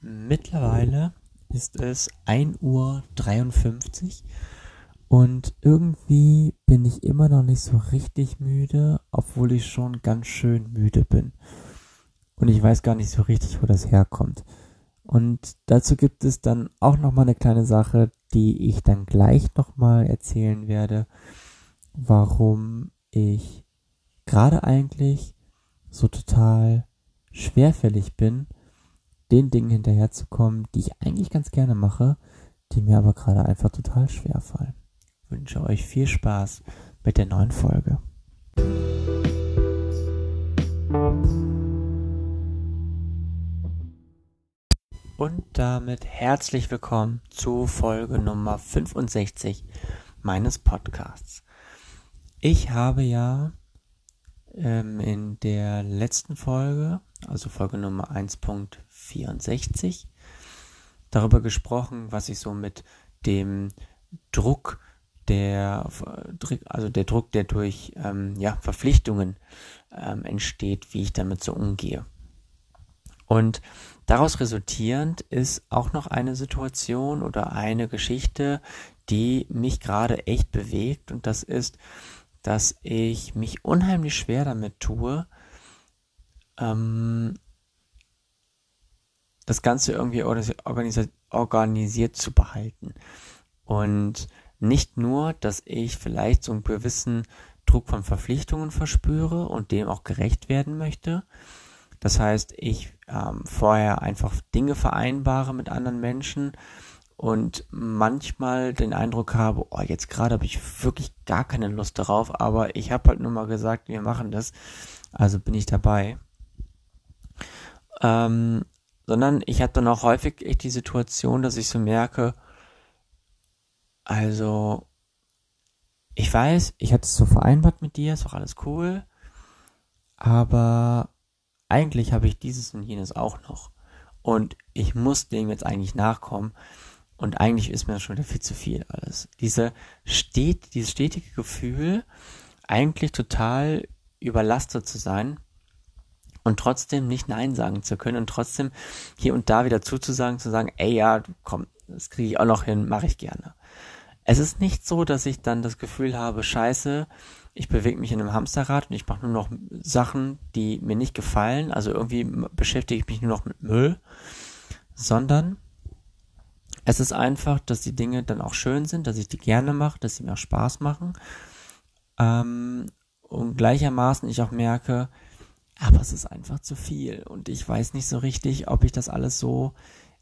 Mittlerweile ist es 1.53 Uhr und irgendwie bin ich immer noch nicht so richtig müde, obwohl ich schon ganz schön müde bin. Und ich weiß gar nicht so richtig, wo das herkommt. Und dazu gibt es dann auch noch mal eine kleine Sache, die ich dann gleich noch mal erzählen werde, warum ich gerade eigentlich so total schwerfällig bin, den Dingen hinterherzukommen, die ich eigentlich ganz gerne mache, die mir aber gerade einfach total schwer fallen. Ich wünsche euch viel Spaß mit der neuen Folge. Und damit herzlich willkommen zu Folge Nummer 65 meines Podcasts. Ich habe ja ähm, in der letzten Folge, also Folge Nummer 1.64, darüber gesprochen, was ich so mit dem Druck der, also der Druck, der durch ähm, ja, Verpflichtungen ähm, entsteht, wie ich damit so umgehe. Und daraus resultierend ist auch noch eine Situation oder eine Geschichte, die mich gerade echt bewegt und das ist, dass ich mich unheimlich schwer damit tue, ähm, das Ganze irgendwie organisiert, organisiert zu behalten. Und nicht nur, dass ich vielleicht so einen gewissen Druck von Verpflichtungen verspüre und dem auch gerecht werden möchte. Das heißt, ich ähm, vorher einfach Dinge vereinbare mit anderen Menschen, und manchmal den Eindruck habe, oh, jetzt gerade habe ich wirklich gar keine Lust darauf, aber ich habe halt nur mal gesagt, wir machen das, also bin ich dabei. Ähm, sondern ich habe dann auch häufig echt die Situation, dass ich so merke, also ich weiß, ich hatte es so vereinbart mit dir, ist auch alles cool, aber eigentlich habe ich dieses und jenes auch noch. Und ich muss dem jetzt eigentlich nachkommen. Und eigentlich ist mir das schon wieder viel zu viel alles. Diese stet, dieses stetige Gefühl, eigentlich total überlastet zu sein und trotzdem nicht Nein sagen zu können und trotzdem hier und da wieder zuzusagen, zu sagen, ey ja, komm, das kriege ich auch noch hin, mache ich gerne. Es ist nicht so, dass ich dann das Gefühl habe, scheiße, ich bewege mich in einem Hamsterrad und ich mache nur noch Sachen, die mir nicht gefallen, also irgendwie beschäftige ich mich nur noch mit Müll, sondern es ist einfach, dass die Dinge dann auch schön sind, dass ich die gerne mache, dass sie mir auch Spaß machen. Ähm, und gleichermaßen ich auch merke, aber es ist einfach zu viel. Und ich weiß nicht so richtig, ob ich das alles so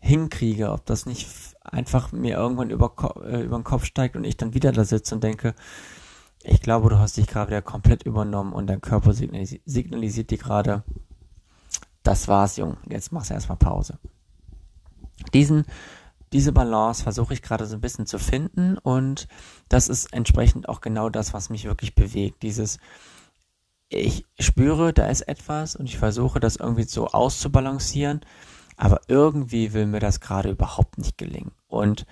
hinkriege, ob das nicht einfach mir irgendwann über, äh, über den Kopf steigt und ich dann wieder da sitze und denke, ich glaube, du hast dich gerade wieder komplett übernommen und dein Körper signalisiert, signalisiert dir gerade, das war's, Jung, jetzt machst du erstmal Pause. Diesen diese Balance versuche ich gerade so ein bisschen zu finden und das ist entsprechend auch genau das, was mich wirklich bewegt. Dieses, ich spüre, da ist etwas und ich versuche das irgendwie so auszubalancieren, aber irgendwie will mir das gerade überhaupt nicht gelingen. Und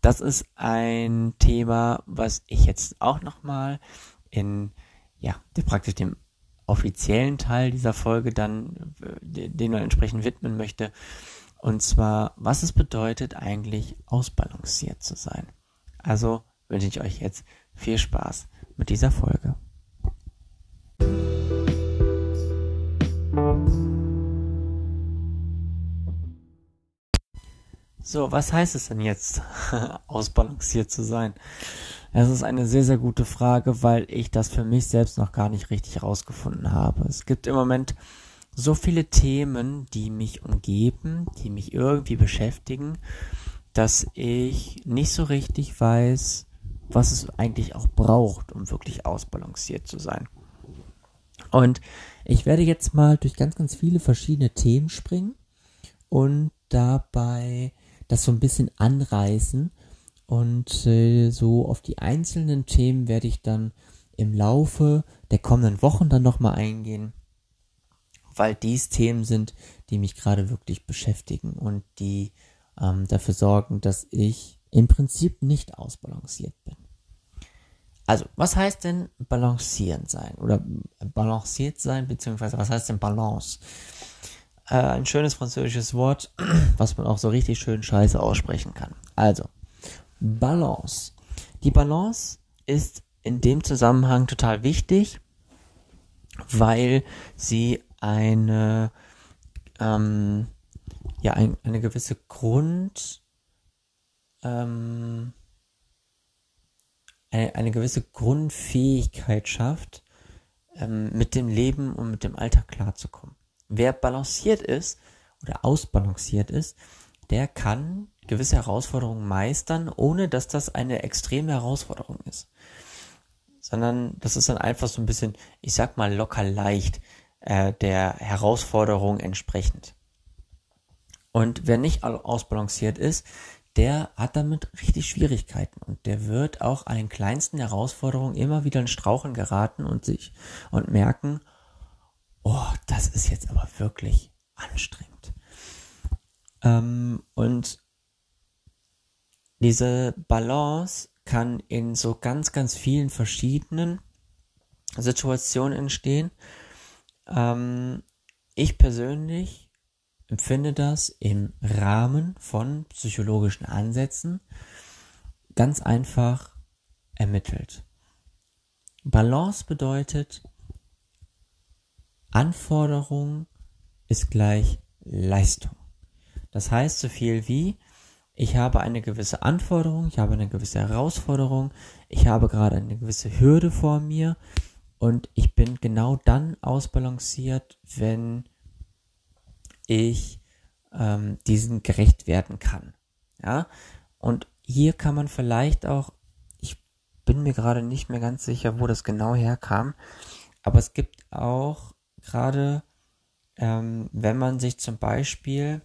das ist ein Thema, was ich jetzt auch nochmal in, ja, praktisch dem offiziellen Teil dieser Folge dann, äh, den man entsprechend widmen möchte, und zwar, was es bedeutet eigentlich ausbalanciert zu sein. Also wünsche ich euch jetzt viel Spaß mit dieser Folge. So, was heißt es denn jetzt, ausbalanciert zu sein? Das ist eine sehr, sehr gute Frage, weil ich das für mich selbst noch gar nicht richtig herausgefunden habe. Es gibt im Moment so viele Themen, die mich umgeben, die mich irgendwie beschäftigen, dass ich nicht so richtig weiß, was es eigentlich auch braucht, um wirklich ausbalanciert zu sein. Und ich werde jetzt mal durch ganz, ganz viele verschiedene Themen springen und dabei das so ein bisschen anreißen und äh, so auf die einzelnen Themen werde ich dann im Laufe der kommenden Wochen dann nochmal eingehen weil dies Themen sind, die mich gerade wirklich beschäftigen und die ähm, dafür sorgen, dass ich im Prinzip nicht ausbalanciert bin. Also, was heißt denn balancieren sein oder balanciert sein, beziehungsweise was heißt denn Balance? äh, ein schönes französisches Wort, was man auch so richtig schön scheiße aussprechen kann. Also, Balance. Die Balance ist in dem Zusammenhang total wichtig, weil sie eine, ähm, ja, ein, eine gewisse Grund, ähm, eine, eine gewisse Grundfähigkeit schafft, ähm, mit dem Leben und mit dem Alltag klarzukommen. Wer balanciert ist oder ausbalanciert ist, der kann gewisse Herausforderungen meistern, ohne dass das eine extreme Herausforderung ist. Sondern das ist dann einfach so ein bisschen, ich sag mal, locker leicht äh, der Herausforderung entsprechend. Und wer nicht ausbalanciert ist, der hat damit richtig Schwierigkeiten und der wird auch an den kleinsten Herausforderungen immer wieder in Straucheln geraten und sich und merken, oh, das ist jetzt aber wirklich anstrengend. Ähm, und diese Balance kann in so ganz, ganz vielen verschiedenen Situationen entstehen. Ähm, ich persönlich empfinde das im Rahmen von psychologischen Ansätzen ganz einfach ermittelt. Balance bedeutet, Anforderung ist gleich Leistung. Das heißt so viel wie, ich habe eine gewisse Anforderung, ich habe eine gewisse Herausforderung, ich habe gerade eine gewisse Hürde vor mir und ich bin genau dann ausbalanciert, wenn ich ähm, diesen gerecht werden kann. Ja, und hier kann man vielleicht auch, ich bin mir gerade nicht mehr ganz sicher, wo das genau herkam, aber es gibt auch gerade, ähm, wenn man sich zum Beispiel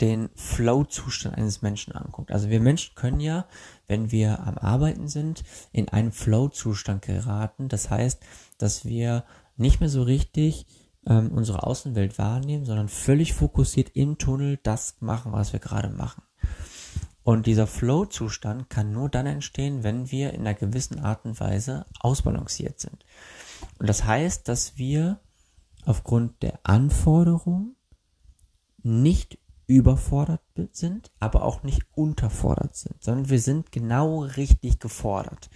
den Flow-Zustand eines Menschen anguckt. Also wir Menschen können ja, wenn wir am Arbeiten sind, in einen Flow-Zustand geraten. Das heißt, dass wir nicht mehr so richtig ähm, unsere Außenwelt wahrnehmen, sondern völlig fokussiert im Tunnel das machen, was wir gerade machen. Und dieser Flow-Zustand kann nur dann entstehen, wenn wir in einer gewissen Art und Weise ausbalanciert sind. Und das heißt, dass wir aufgrund der Anforderung nicht überfordert sind, aber auch nicht unterfordert sind, sondern wir sind genau richtig gefordert.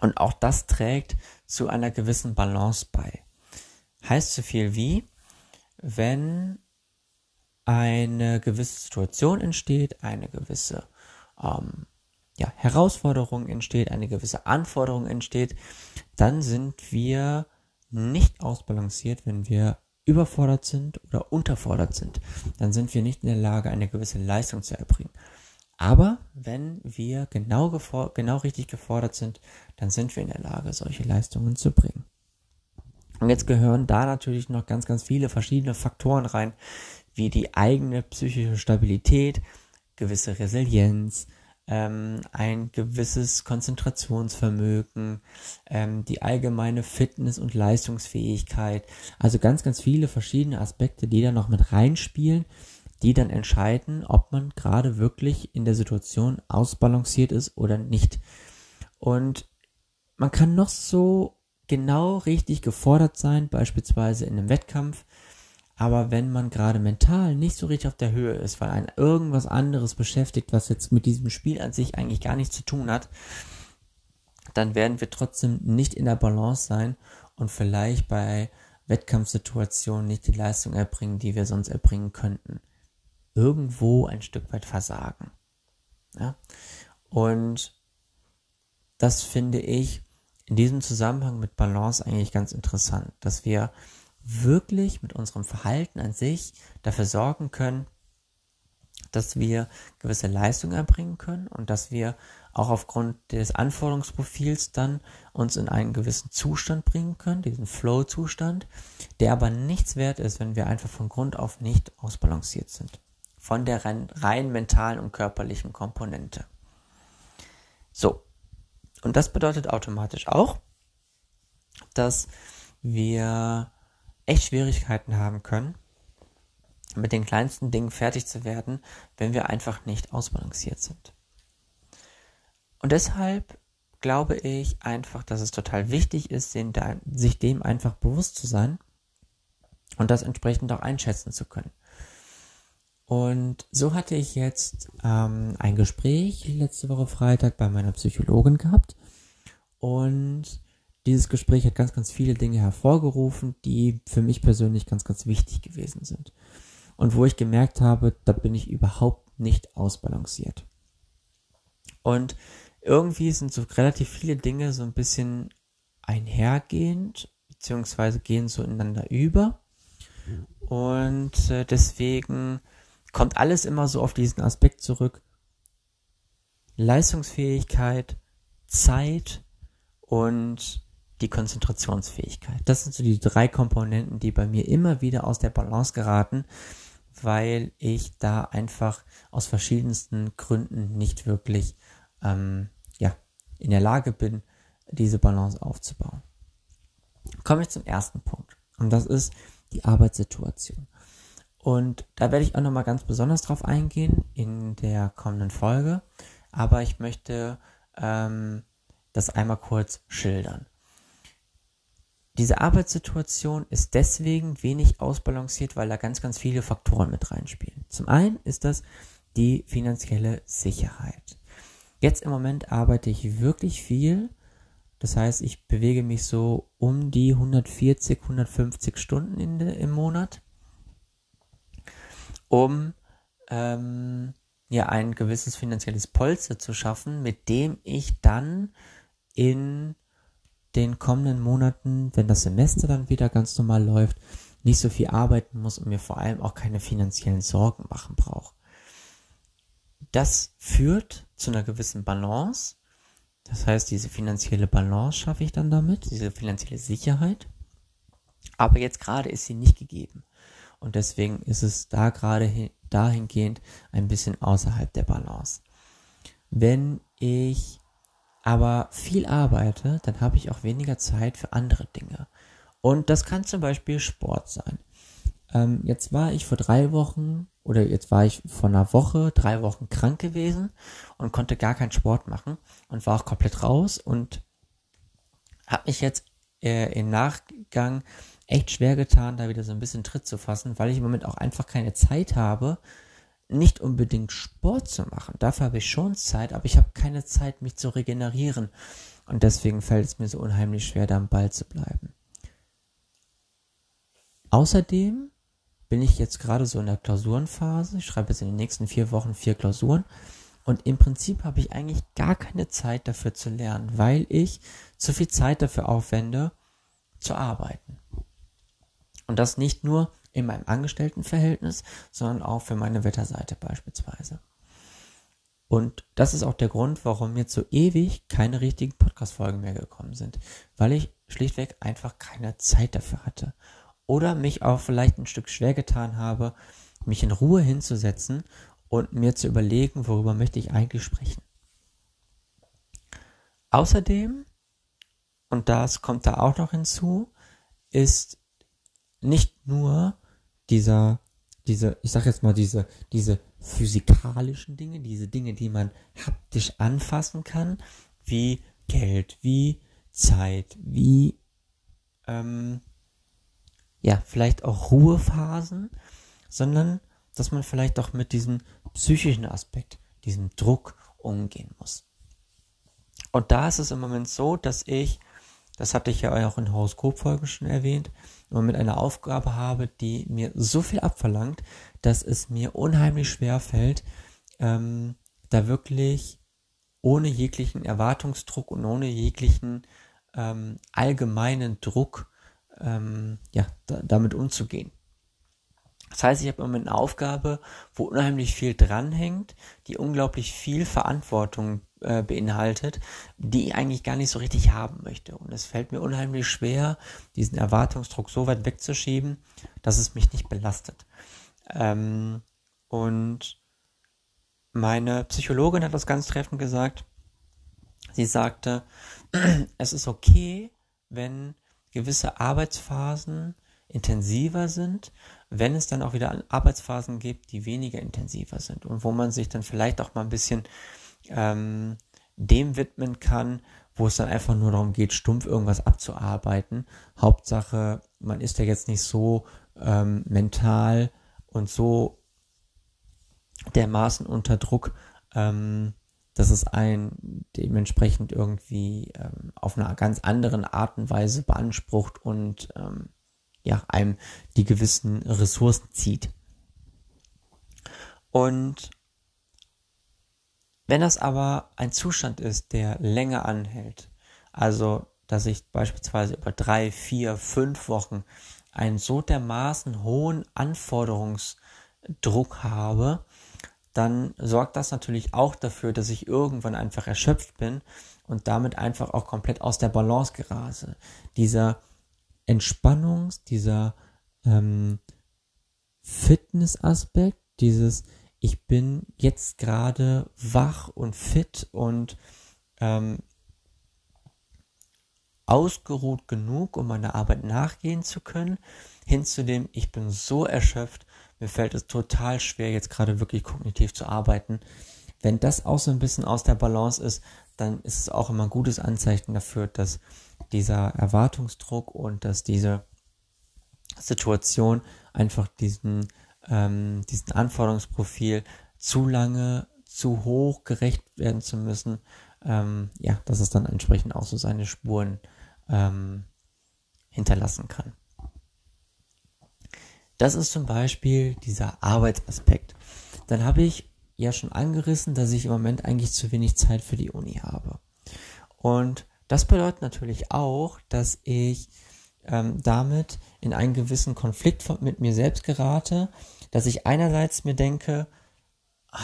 Und auch das trägt zu einer gewissen Balance bei heißt so viel wie, wenn eine gewisse Situation entsteht, eine gewisse ähm, ja, Herausforderung entsteht, eine gewisse Anforderung entsteht, dann sind wir nicht ausbalanciert, wenn wir überfordert sind oder unterfordert sind. Dann sind wir nicht in der Lage, eine gewisse Leistung zu erbringen. Aber wenn wir genau, genau richtig gefordert sind, dann sind wir in der Lage, solche Leistungen zu bringen. Und jetzt gehören da natürlich noch ganz, ganz viele verschiedene Faktoren rein, wie die eigene psychische Stabilität, gewisse Resilienz, ähm, ein gewisses Konzentrationsvermögen, ähm, die allgemeine Fitness und Leistungsfähigkeit. Also ganz, ganz viele verschiedene Aspekte, die da noch mit reinspielen, die dann entscheiden, ob man gerade wirklich in der Situation ausbalanciert ist oder nicht. Und man kann noch so genau richtig gefordert sein, beispielsweise in einem Wettkampf. Aber wenn man gerade mental nicht so richtig auf der Höhe ist, weil ein irgendwas anderes beschäftigt, was jetzt mit diesem Spiel an sich eigentlich gar nichts zu tun hat, dann werden wir trotzdem nicht in der Balance sein und vielleicht bei Wettkampfsituationen nicht die Leistung erbringen, die wir sonst erbringen könnten. Irgendwo ein Stück weit versagen. Ja? Und das finde ich in diesem Zusammenhang mit Balance eigentlich ganz interessant, dass wir wirklich mit unserem Verhalten an sich dafür sorgen können, dass wir gewisse Leistungen erbringen können und dass wir auch aufgrund des Anforderungsprofils dann uns in einen gewissen Zustand bringen können, diesen Flow-Zustand, der aber nichts wert ist, wenn wir einfach von Grund auf nicht ausbalanciert sind. Von der rein, rein mentalen und körperlichen Komponente. So, und das bedeutet automatisch auch, dass wir echt Schwierigkeiten haben können, mit den kleinsten Dingen fertig zu werden, wenn wir einfach nicht ausbalanciert sind. Und deshalb glaube ich einfach, dass es total wichtig ist, sich dem einfach bewusst zu sein, und das entsprechend auch einschätzen zu können. Und so hatte ich jetzt ähm, ein Gespräch letzte Woche Freitag bei meiner Psychologin gehabt. Und dieses Gespräch hat ganz, ganz viele Dinge hervorgerufen, die für mich persönlich ganz, ganz wichtig gewesen sind. Und wo ich gemerkt habe, da bin ich überhaupt nicht ausbalanciert. Und irgendwie sind so relativ viele Dinge so ein bisschen einhergehend, beziehungsweise gehen so ineinander über. Und äh, deswegen kommt alles immer so auf diesen Aspekt zurück. Leistungsfähigkeit, Zeit und die Konzentrationsfähigkeit. Das sind so die drei Komponenten, die bei mir immer wieder aus der Balance geraten, weil ich da einfach aus verschiedensten Gründen nicht wirklich ähm, ja, in der Lage bin, diese Balance aufzubauen. Komme ich zum ersten Punkt. Und das ist die Arbeitssituation. Und da werde ich auch nochmal ganz besonders drauf eingehen in der kommenden Folge. Aber ich möchte ähm, das einmal kurz schildern. Diese Arbeitssituation ist deswegen wenig ausbalanciert, weil da ganz, ganz viele Faktoren mit reinspielen. Zum einen ist das die finanzielle Sicherheit. Jetzt im Moment arbeite ich wirklich viel. Das heißt, ich bewege mich so um die 140, 150 Stunden de, im Monat um ähm, ja ein gewisses finanzielles Polster zu schaffen, mit dem ich dann in den kommenden Monaten, wenn das Semester dann wieder ganz normal läuft, nicht so viel arbeiten muss und mir vor allem auch keine finanziellen Sorgen machen brauche. Das führt zu einer gewissen Balance. Das heißt, diese finanzielle Balance schaffe ich dann damit, diese finanzielle Sicherheit. Aber jetzt gerade ist sie nicht gegeben. Und deswegen ist es da gerade dahingehend ein bisschen außerhalb der Balance. Wenn ich aber viel arbeite, dann habe ich auch weniger Zeit für andere Dinge. Und das kann zum Beispiel Sport sein. Ähm, jetzt war ich vor drei Wochen oder jetzt war ich vor einer Woche, drei Wochen krank gewesen und konnte gar keinen Sport machen und war auch komplett raus und habe mich jetzt äh, im Nachgang echt schwer getan, da wieder so ein bisschen Tritt zu fassen, weil ich im Moment auch einfach keine Zeit habe, nicht unbedingt Sport zu machen. Dafür habe ich schon Zeit, aber ich habe keine Zeit, mich zu regenerieren. Und deswegen fällt es mir so unheimlich schwer, da am Ball zu bleiben. Außerdem bin ich jetzt gerade so in der Klausurenphase. Ich schreibe jetzt in den nächsten vier Wochen vier Klausuren. Und im Prinzip habe ich eigentlich gar keine Zeit dafür zu lernen, weil ich zu viel Zeit dafür aufwende, zu arbeiten. Und das nicht nur in meinem Angestelltenverhältnis, sondern auch für meine Wetterseite beispielsweise. Und das ist auch der Grund, warum jetzt so ewig keine richtigen Podcast-Folgen mehr gekommen sind, weil ich schlichtweg einfach keine Zeit dafür hatte. Oder mich auch vielleicht ein Stück schwer getan habe, mich in Ruhe hinzusetzen und mir zu überlegen, worüber möchte ich eigentlich sprechen. Außerdem, und das kommt da auch noch hinzu, ist nicht nur dieser, diese, ich sag jetzt mal, diese, diese physikalischen Dinge, diese Dinge, die man haptisch anfassen kann, wie Geld, wie Zeit, wie, ähm, ja, vielleicht auch Ruhephasen, sondern dass man vielleicht auch mit diesem psychischen Aspekt, diesem Druck umgehen muss. Und da ist es im Moment so, dass ich, das hatte ich ja auch in Horoskopfolgen schon erwähnt, nur mit einer Aufgabe habe, die mir so viel abverlangt, dass es mir unheimlich schwer fällt, ähm, da wirklich ohne jeglichen Erwartungsdruck und ohne jeglichen ähm, allgemeinen Druck ähm, ja, da, damit umzugehen. Das heißt, ich habe im Moment eine Aufgabe, wo unheimlich viel dranhängt, die unglaublich viel Verantwortung äh, beinhaltet, die ich eigentlich gar nicht so richtig haben möchte. Und es fällt mir unheimlich schwer, diesen Erwartungsdruck so weit wegzuschieben, dass es mich nicht belastet. Ähm, und meine Psychologin hat das ganz treffend gesagt. Sie sagte, es ist okay, wenn gewisse Arbeitsphasen intensiver sind, wenn es dann auch wieder Arbeitsphasen gibt, die weniger intensiver sind und wo man sich dann vielleicht auch mal ein bisschen ähm, dem widmen kann, wo es dann einfach nur darum geht, stumpf irgendwas abzuarbeiten. Hauptsache, man ist ja jetzt nicht so ähm, mental und so dermaßen unter Druck, ähm, dass es einen dementsprechend irgendwie ähm, auf einer ganz anderen Art und Weise beansprucht und ähm, ja, einem die gewissen Ressourcen zieht. Und wenn das aber ein Zustand ist, der länger anhält, also dass ich beispielsweise über drei, vier, fünf Wochen einen so dermaßen hohen Anforderungsdruck habe, dann sorgt das natürlich auch dafür, dass ich irgendwann einfach erschöpft bin und damit einfach auch komplett aus der Balance gerase. Dieser Entspannungs-, dieser ähm, Fitnessaspekt, dieses ich bin jetzt gerade wach und fit und ähm, ausgeruht genug, um meiner Arbeit nachgehen zu können, hin zu dem, ich bin so erschöpft, mir fällt es total schwer, jetzt gerade wirklich kognitiv zu arbeiten. Wenn das auch so ein bisschen aus der Balance ist, dann ist es auch immer ein gutes Anzeichen dafür, dass dieser Erwartungsdruck und dass diese Situation einfach diesen ähm, diesen Anforderungsprofil zu lange, zu hoch gerecht werden zu müssen, ähm, ja, dass es dann entsprechend auch so seine Spuren ähm, hinterlassen kann. Das ist zum Beispiel dieser Arbeitsaspekt. Dann habe ich ja schon angerissen, dass ich im Moment eigentlich zu wenig Zeit für die Uni habe. Und das bedeutet natürlich auch, dass ich ähm, damit in einen gewissen Konflikt mit mir selbst gerate, dass ich einerseits mir denke, ah,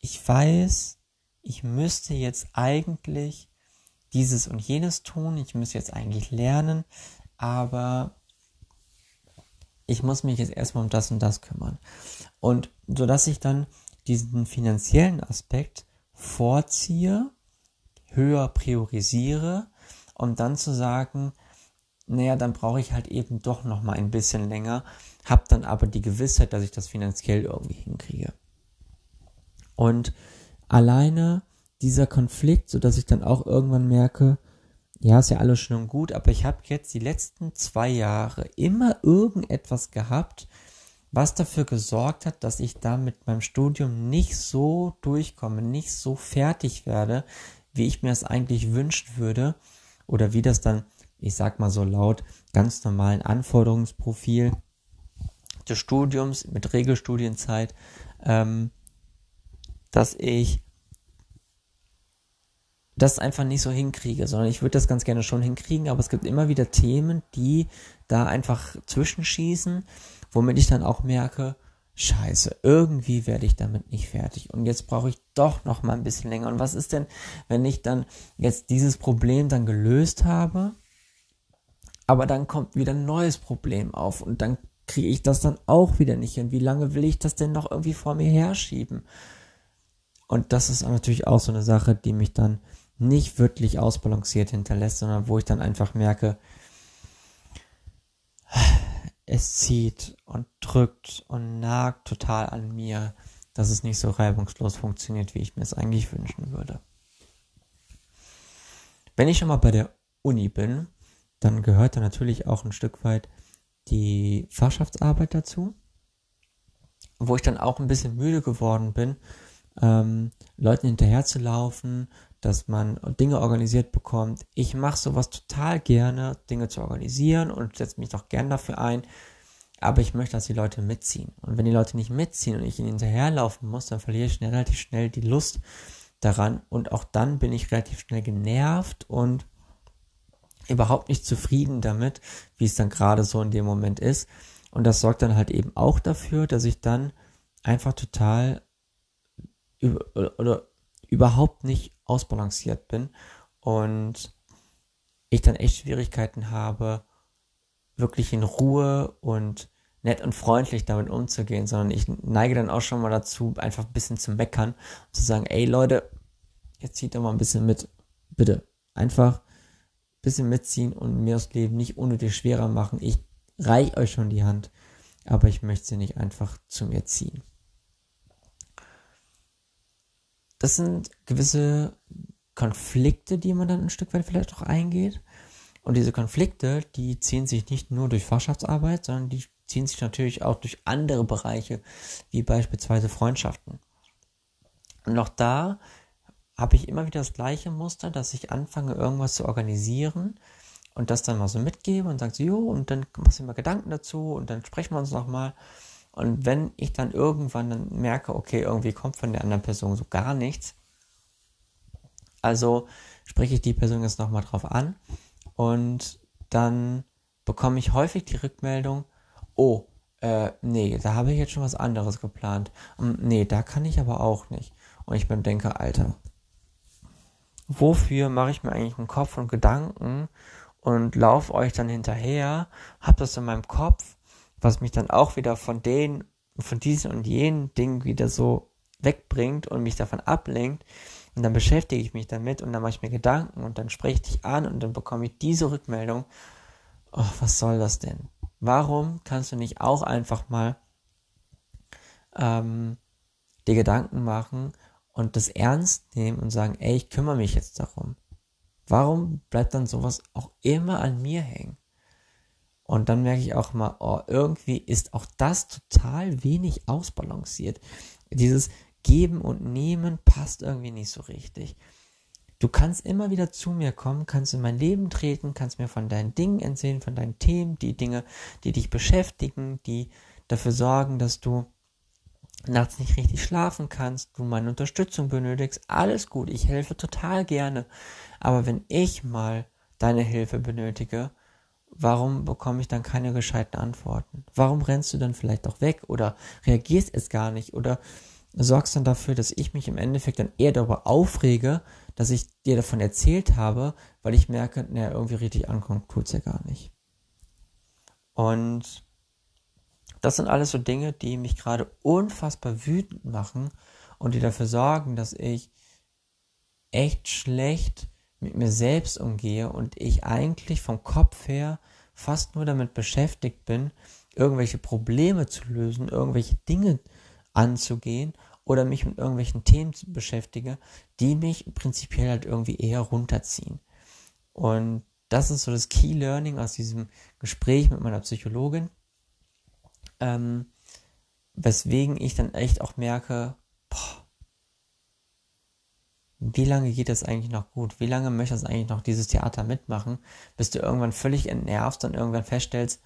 ich weiß, ich müsste jetzt eigentlich dieses und jenes tun, ich müsste jetzt eigentlich lernen, aber ich muss mich jetzt erstmal um das und das kümmern. Und so dass ich dann diesen finanziellen Aspekt vorziehe, höher priorisiere, um dann zu sagen, naja, dann brauche ich halt eben doch noch mal ein bisschen länger, habe dann aber die Gewissheit, dass ich das finanziell irgendwie hinkriege. Und alleine dieser Konflikt, so dass ich dann auch irgendwann merke, ja, ist ja alles schön und gut, aber ich habe jetzt die letzten zwei Jahre immer irgendetwas gehabt, was dafür gesorgt hat, dass ich da mit meinem Studium nicht so durchkomme, nicht so fertig werde, wie ich mir das eigentlich wünschen würde oder wie das dann ich sag mal so laut, ganz normalen Anforderungsprofil des Studiums mit Regelstudienzeit, ähm, dass ich das einfach nicht so hinkriege, sondern ich würde das ganz gerne schon hinkriegen, aber es gibt immer wieder Themen, die da einfach zwischenschießen, womit ich dann auch merke, Scheiße, irgendwie werde ich damit nicht fertig und jetzt brauche ich doch noch mal ein bisschen länger. Und was ist denn, wenn ich dann jetzt dieses Problem dann gelöst habe aber dann kommt wieder ein neues Problem auf und dann kriege ich das dann auch wieder nicht hin. Wie lange will ich das denn noch irgendwie vor mir herschieben? Und das ist natürlich auch so eine Sache, die mich dann nicht wirklich ausbalanciert hinterlässt, sondern wo ich dann einfach merke, es zieht und drückt und nagt total an mir, dass es nicht so reibungslos funktioniert, wie ich mir es eigentlich wünschen würde. Wenn ich schon mal bei der Uni bin, dann gehört da natürlich auch ein Stück weit die Fachschaftsarbeit dazu, wo ich dann auch ein bisschen müde geworden bin, ähm, Leuten hinterherzulaufen, dass man Dinge organisiert bekommt. Ich mache sowas total gerne, Dinge zu organisieren und setze mich doch gern dafür ein. Aber ich möchte, dass die Leute mitziehen. Und wenn die Leute nicht mitziehen und ich ihnen hinterherlaufen muss, dann verliere ich relativ schnell die Lust daran. Und auch dann bin ich relativ schnell genervt und überhaupt nicht zufrieden damit, wie es dann gerade so in dem Moment ist. Und das sorgt dann halt eben auch dafür, dass ich dann einfach total über, oder überhaupt nicht ausbalanciert bin und ich dann echt Schwierigkeiten habe, wirklich in Ruhe und nett und freundlich damit umzugehen, sondern ich neige dann auch schon mal dazu, einfach ein bisschen zu meckern und zu sagen, ey Leute, jetzt zieht doch mal ein bisschen mit, bitte. Einfach bisschen mitziehen und mir das Leben nicht unnötig schwerer machen. Ich reich euch schon die Hand, aber ich möchte sie nicht einfach zu mir ziehen. Das sind gewisse Konflikte, die man dann ein Stück weit vielleicht auch eingeht. Und diese Konflikte, die ziehen sich nicht nur durch Fachschaftsarbeit, sondern die ziehen sich natürlich auch durch andere Bereiche, wie beispielsweise Freundschaften. Und auch da habe ich immer wieder das gleiche Muster, dass ich anfange, irgendwas zu organisieren und das dann mal so mitgebe und sage so, jo, und dann machst du mir Gedanken dazu und dann sprechen wir uns nochmal. Und wenn ich dann irgendwann dann merke, okay, irgendwie kommt von der anderen Person so gar nichts, also spreche ich die Person jetzt nochmal drauf an und dann bekomme ich häufig die Rückmeldung, oh, äh, nee, da habe ich jetzt schon was anderes geplant. Um, nee, da kann ich aber auch nicht. Und ich bin denke, Alter, wofür mache ich mir eigentlich einen Kopf und Gedanken und laufe euch dann hinterher, hab das in meinem Kopf, was mich dann auch wieder von den, von diesen und jenen Dingen wieder so wegbringt und mich davon ablenkt. Und dann beschäftige ich mich damit und dann mache ich mir Gedanken und dann spreche ich dich an und dann bekomme ich diese Rückmeldung. Oh, was soll das denn? Warum kannst du nicht auch einfach mal ähm, dir Gedanken machen und das ernst nehmen und sagen, ey, ich kümmere mich jetzt darum. Warum bleibt dann sowas auch immer an mir hängen? Und dann merke ich auch mal, oh, irgendwie ist auch das total wenig ausbalanciert. Dieses Geben und Nehmen passt irgendwie nicht so richtig. Du kannst immer wieder zu mir kommen, kannst in mein Leben treten, kannst mir von deinen Dingen erzählen, von deinen Themen, die Dinge, die dich beschäftigen, die dafür sorgen, dass du nachts nicht richtig schlafen kannst, du meine Unterstützung benötigst, alles gut, ich helfe total gerne. Aber wenn ich mal deine Hilfe benötige, warum bekomme ich dann keine gescheiten Antworten? Warum rennst du dann vielleicht auch weg oder reagierst es gar nicht oder sorgst dann dafür, dass ich mich im Endeffekt dann eher darüber aufrege, dass ich dir davon erzählt habe, weil ich merke, naja, irgendwie richtig ankommt, tut's ja gar nicht. Und das sind alles so Dinge, die mich gerade unfassbar wütend machen und die dafür sorgen, dass ich echt schlecht mit mir selbst umgehe und ich eigentlich vom Kopf her fast nur damit beschäftigt bin, irgendwelche Probleme zu lösen, irgendwelche Dinge anzugehen oder mich mit irgendwelchen Themen zu beschäftige, die mich prinzipiell halt irgendwie eher runterziehen. Und das ist so das Key Learning aus diesem Gespräch mit meiner Psychologin, ähm, weswegen ich dann echt auch merke, boah, wie lange geht das eigentlich noch gut? Wie lange möchtest du eigentlich noch dieses Theater mitmachen, bis du irgendwann völlig entnervst und irgendwann feststellst,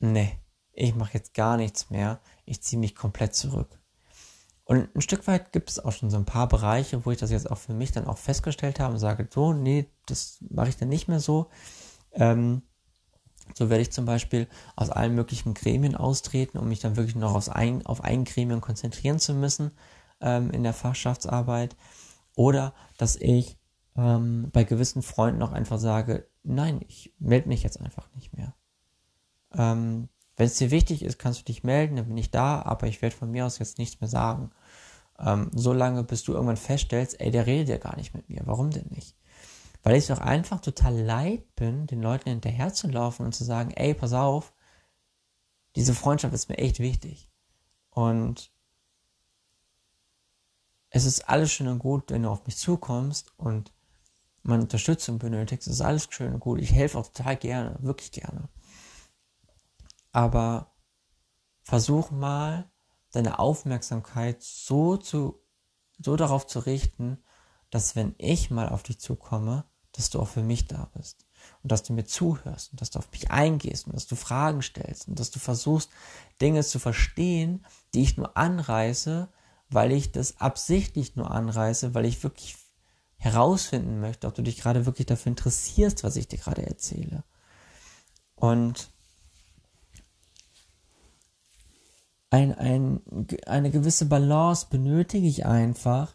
nee, ich mache jetzt gar nichts mehr, ich ziehe mich komplett zurück. Und ein Stück weit gibt es auch schon so ein paar Bereiche, wo ich das jetzt auch für mich dann auch festgestellt habe und sage, so, nee, das mache ich dann nicht mehr so. Ähm, so werde ich zum Beispiel aus allen möglichen Gremien austreten, um mich dann wirklich noch aus ein, auf ein Gremium konzentrieren zu müssen ähm, in der Fachschaftsarbeit. Oder dass ich ähm, bei gewissen Freunden auch einfach sage, nein, ich melde mich jetzt einfach nicht mehr. Ähm, wenn es dir wichtig ist, kannst du dich melden, dann bin ich da, aber ich werde von mir aus jetzt nichts mehr sagen. Ähm, so bis du irgendwann feststellst, ey, der redet ja gar nicht mit mir. Warum denn nicht? Weil ich es auch einfach total leid bin, den Leuten hinterherzulaufen und zu sagen, ey, pass auf, diese Freundschaft ist mir echt wichtig. Und es ist alles schön und gut, wenn du auf mich zukommst und meine Unterstützung benötigst. Es ist alles schön und gut. Ich helfe auch total gerne, wirklich gerne aber versuch mal, deine Aufmerksamkeit so zu, so darauf zu richten, dass wenn ich mal auf dich zukomme, dass du auch für mich da bist und dass du mir zuhörst und dass du auf mich eingehst und dass du Fragen stellst und dass du versuchst, Dinge zu verstehen, die ich nur anreiße, weil ich das absichtlich nur anreiße, weil ich wirklich herausfinden möchte, ob du dich gerade wirklich dafür interessierst, was ich dir gerade erzähle. Und ein, ein, eine gewisse Balance benötige ich einfach,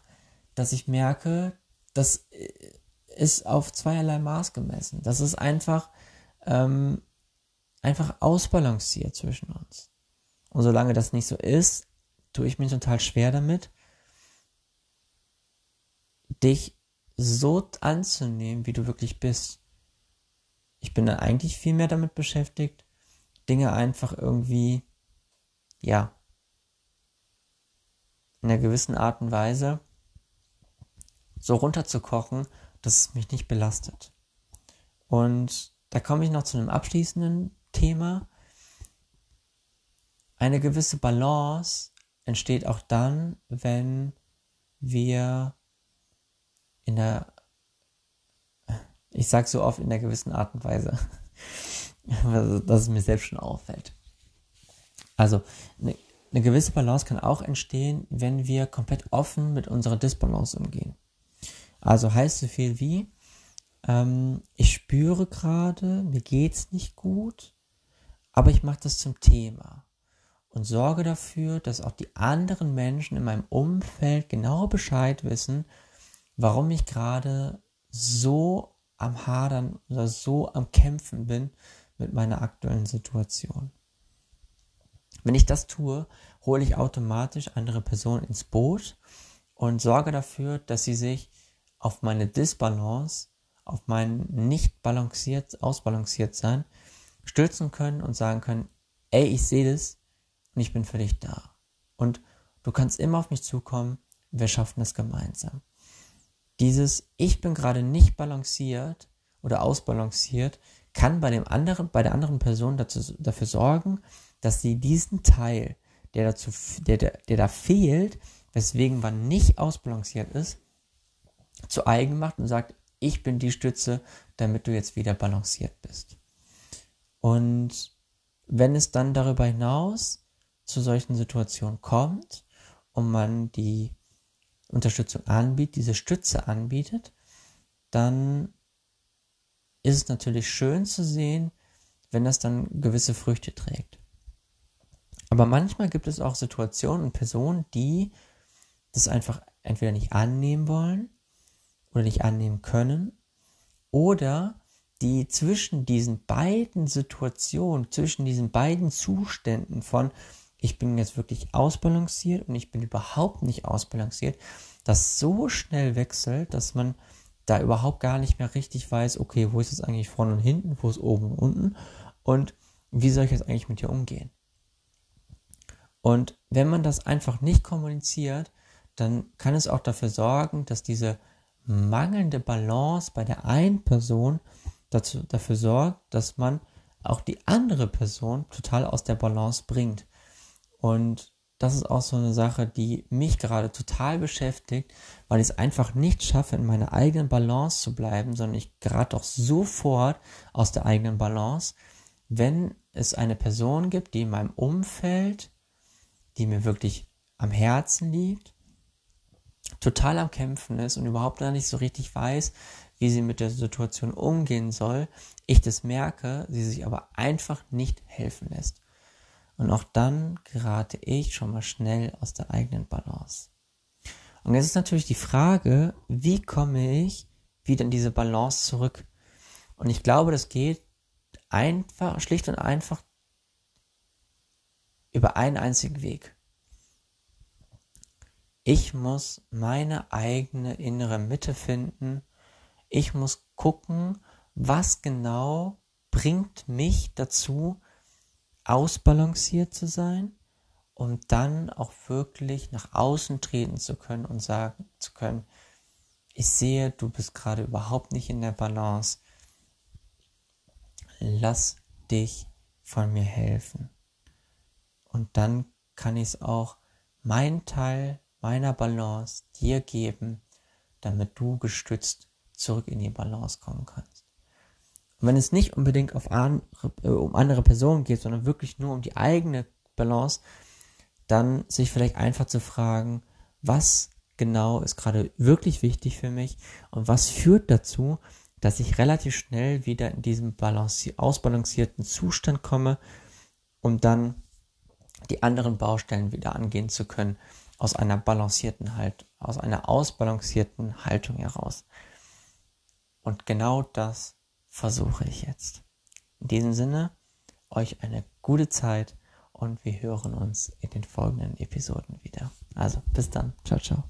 dass ich merke, das ist auf zweierlei Maß gemessen. Das ist einfach, ähm, einfach ausbalanciert zwischen uns. Und solange das nicht so ist, tue ich mir total schwer damit, dich so anzunehmen, wie du wirklich bist. Ich bin eigentlich viel mehr damit beschäftigt, Dinge einfach irgendwie ja, in einer gewissen Art und Weise so runterzukochen, dass es mich nicht belastet. Und da komme ich noch zu einem abschließenden Thema. eine gewisse Balance entsteht auch dann, wenn wir in der, ich sag so oft in der gewissen Art und Weise, dass es mir selbst schon auffällt. Also eine, eine gewisse Balance kann auch entstehen, wenn wir komplett offen mit unserer Disbalance umgehen. Also heißt so viel wie, ähm, ich spüre gerade, mir geht's nicht gut, aber ich mache das zum Thema und sorge dafür, dass auch die anderen Menschen in meinem Umfeld genau Bescheid wissen, warum ich gerade so am Hadern oder so am Kämpfen bin mit meiner aktuellen Situation. Wenn ich das tue, hole ich automatisch andere Personen ins Boot und sorge dafür, dass sie sich auf meine Disbalance, auf mein nicht balanciert, ausbalanciert sein, stürzen können und sagen können, ey, ich sehe das und ich bin für dich da. Und du kannst immer auf mich zukommen, wir schaffen das gemeinsam. Dieses Ich bin gerade nicht balanciert oder ausbalanciert, kann bei dem anderen, bei der anderen Person dazu, dafür sorgen, dass sie diesen Teil, der dazu, der, der, der da fehlt, weswegen man nicht ausbalanciert ist, zu eigen macht und sagt, ich bin die Stütze, damit du jetzt wieder balanciert bist. Und wenn es dann darüber hinaus zu solchen Situationen kommt und man die Unterstützung anbietet, diese Stütze anbietet, dann ist es natürlich schön zu sehen, wenn das dann gewisse Früchte trägt. Aber manchmal gibt es auch Situationen und Personen, die das einfach entweder nicht annehmen wollen oder nicht annehmen können oder die zwischen diesen beiden Situationen, zwischen diesen beiden Zuständen von ich bin jetzt wirklich ausbalanciert und ich bin überhaupt nicht ausbalanciert, das so schnell wechselt, dass man da überhaupt gar nicht mehr richtig weiß, okay, wo ist es eigentlich vorne und hinten, wo ist oben und unten und wie soll ich jetzt eigentlich mit dir umgehen? Und wenn man das einfach nicht kommuniziert, dann kann es auch dafür sorgen, dass diese mangelnde Balance bei der einen Person dazu, dafür sorgt, dass man auch die andere Person total aus der Balance bringt. Und das ist auch so eine Sache, die mich gerade total beschäftigt, weil ich es einfach nicht schaffe, in meiner eigenen Balance zu bleiben, sondern ich gerade doch sofort aus der eigenen Balance, wenn es eine Person gibt, die in meinem Umfeld, die mir wirklich am Herzen liegt, total am Kämpfen ist und überhaupt gar nicht so richtig weiß, wie sie mit der Situation umgehen soll, ich das merke, sie sich aber einfach nicht helfen lässt. Und auch dann gerate ich schon mal schnell aus der eigenen Balance. Und jetzt ist natürlich die Frage, wie komme ich wieder in diese Balance zurück? Und ich glaube, das geht einfach, schlicht und einfach über einen einzigen Weg. Ich muss meine eigene innere Mitte finden. Ich muss gucken, was genau bringt mich dazu, ausbalanciert zu sein, um dann auch wirklich nach außen treten zu können und sagen zu können, ich sehe, du bist gerade überhaupt nicht in der Balance. Lass dich von mir helfen. Und dann kann ich es auch meinen Teil meiner Balance dir geben, damit du gestützt zurück in die Balance kommen kannst. Und wenn es nicht unbedingt auf andere, äh, um andere Personen geht, sondern wirklich nur um die eigene Balance, dann sich vielleicht einfach zu fragen, was genau ist gerade wirklich wichtig für mich und was führt dazu, dass ich relativ schnell wieder in diesen ausbalancierten Zustand komme, um dann die anderen Baustellen wieder angehen zu können aus einer balancierten Halt, aus einer ausbalancierten Haltung heraus. Und genau das versuche ich jetzt. In diesem Sinne, euch eine gute Zeit und wir hören uns in den folgenden Episoden wieder. Also bis dann. Ciao, ciao.